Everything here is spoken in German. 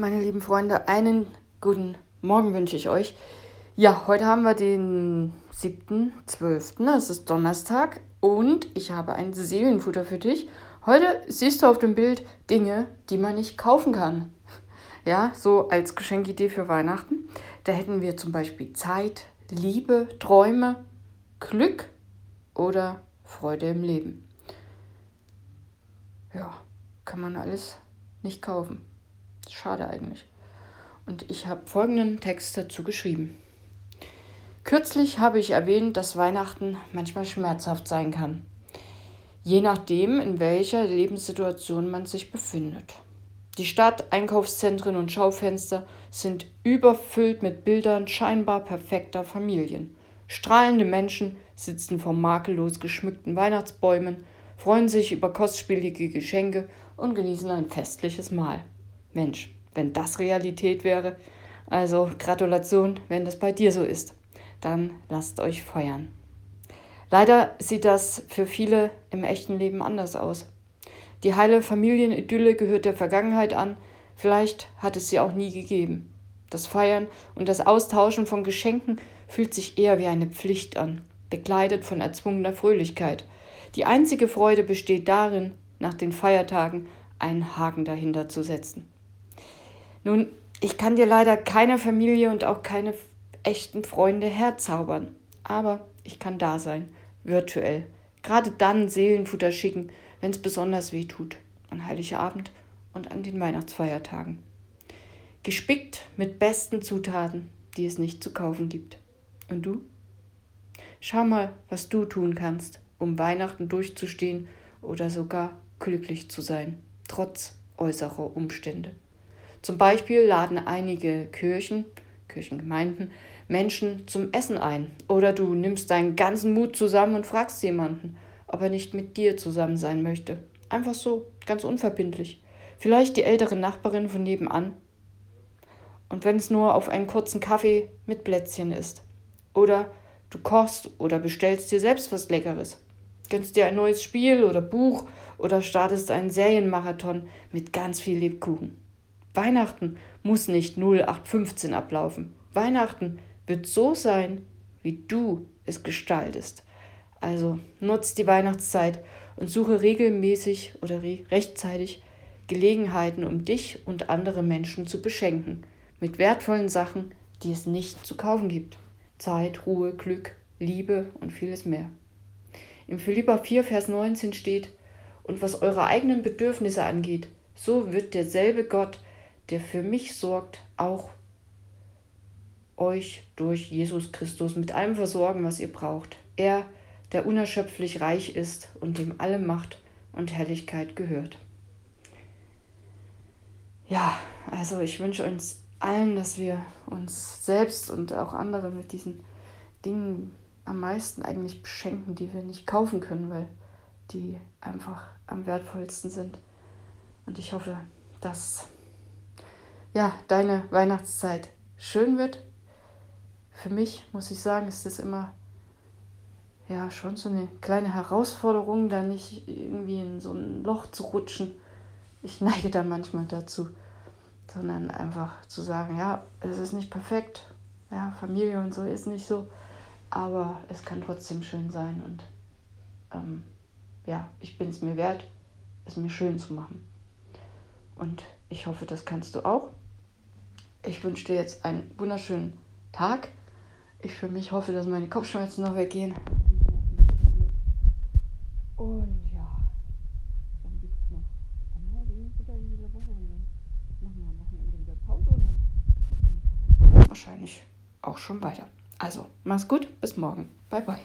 meine lieben Freunde, einen guten Morgen wünsche ich euch. Ja, heute haben wir den 7.12., es ist Donnerstag und ich habe ein Seelenfutter für dich. Heute siehst du auf dem Bild Dinge, die man nicht kaufen kann. Ja, so als Geschenkidee für Weihnachten. Da hätten wir zum Beispiel Zeit, Liebe, Träume, Glück oder Freude im Leben. Ja, kann man alles nicht kaufen. Schade eigentlich. Und ich habe folgenden Text dazu geschrieben. Kürzlich habe ich erwähnt, dass Weihnachten manchmal schmerzhaft sein kann. Je nachdem, in welcher Lebenssituation man sich befindet. Die Stadt, Einkaufszentren und Schaufenster sind überfüllt mit Bildern scheinbar perfekter Familien. Strahlende Menschen sitzen vor makellos geschmückten Weihnachtsbäumen, freuen sich über kostspielige Geschenke und genießen ein festliches Mahl. Mensch, wenn das Realität wäre, also Gratulation, wenn das bei dir so ist, dann lasst euch feuern. Leider sieht das für viele im echten Leben anders aus. Die heile Familienidylle gehört der Vergangenheit an, vielleicht hat es sie auch nie gegeben. Das Feiern und das Austauschen von Geschenken fühlt sich eher wie eine Pflicht an, begleitet von erzwungener Fröhlichkeit. Die einzige Freude besteht darin, nach den Feiertagen einen Haken dahinter zu setzen. Nun, ich kann dir leider keine Familie und auch keine echten Freunde herzaubern, aber ich kann da sein, virtuell. Gerade dann Seelenfutter schicken, wenn es besonders weh tut, an Heiligabend und an den Weihnachtsfeiertagen. Gespickt mit besten Zutaten, die es nicht zu kaufen gibt. Und du? Schau mal, was du tun kannst, um Weihnachten durchzustehen oder sogar glücklich zu sein, trotz äußerer Umstände. Zum Beispiel laden einige Kirchen, Kirchengemeinden, Menschen zum Essen ein. Oder du nimmst deinen ganzen Mut zusammen und fragst jemanden, ob er nicht mit dir zusammen sein möchte. Einfach so, ganz unverbindlich. Vielleicht die ältere Nachbarin von nebenan. Und wenn es nur auf einen kurzen Kaffee mit Plätzchen ist. Oder du kochst oder bestellst dir selbst was Leckeres. Gönnst dir ein neues Spiel oder Buch oder startest einen Serienmarathon mit ganz viel Lebkuchen. Weihnachten muss nicht 0815 ablaufen. Weihnachten wird so sein, wie du es gestaltest. Also nutzt die Weihnachtszeit und suche regelmäßig oder re rechtzeitig Gelegenheiten, um dich und andere Menschen zu beschenken. Mit wertvollen Sachen, die es nicht zu kaufen gibt. Zeit, Ruhe, Glück, Liebe und vieles mehr. Im Philippa 4, Vers 19 steht, und was eure eigenen Bedürfnisse angeht, so wird derselbe Gott, der für mich sorgt, auch euch durch Jesus Christus mit allem versorgen, was ihr braucht. Er, der unerschöpflich reich ist und dem alle Macht und Herrlichkeit gehört. Ja, also ich wünsche uns allen, dass wir uns selbst und auch andere mit diesen Dingen am meisten eigentlich beschenken, die wir nicht kaufen können, weil die einfach am wertvollsten sind. Und ich hoffe, dass ja, deine Weihnachtszeit schön wird. Für mich muss ich sagen, ist das immer ja schon so eine kleine Herausforderung, da nicht irgendwie in so ein Loch zu rutschen. Ich neige da manchmal dazu, sondern einfach zu sagen, ja, es ist nicht perfekt, ja, Familie und so ist nicht so, aber es kann trotzdem schön sein und ähm, ja, ich bin es mir wert, es mir schön zu machen. Und ich hoffe, das kannst du auch. Ich wünsche dir jetzt einen wunderschönen Tag. Ich für mich hoffe, dass meine Kopfschmerzen noch weggehen. Und ja, dann gibt es noch einmal wieder in dieser Woche und dann machen wir wieder Pause wahrscheinlich auch schon weiter. Also, mach's gut, bis morgen. Bye bye.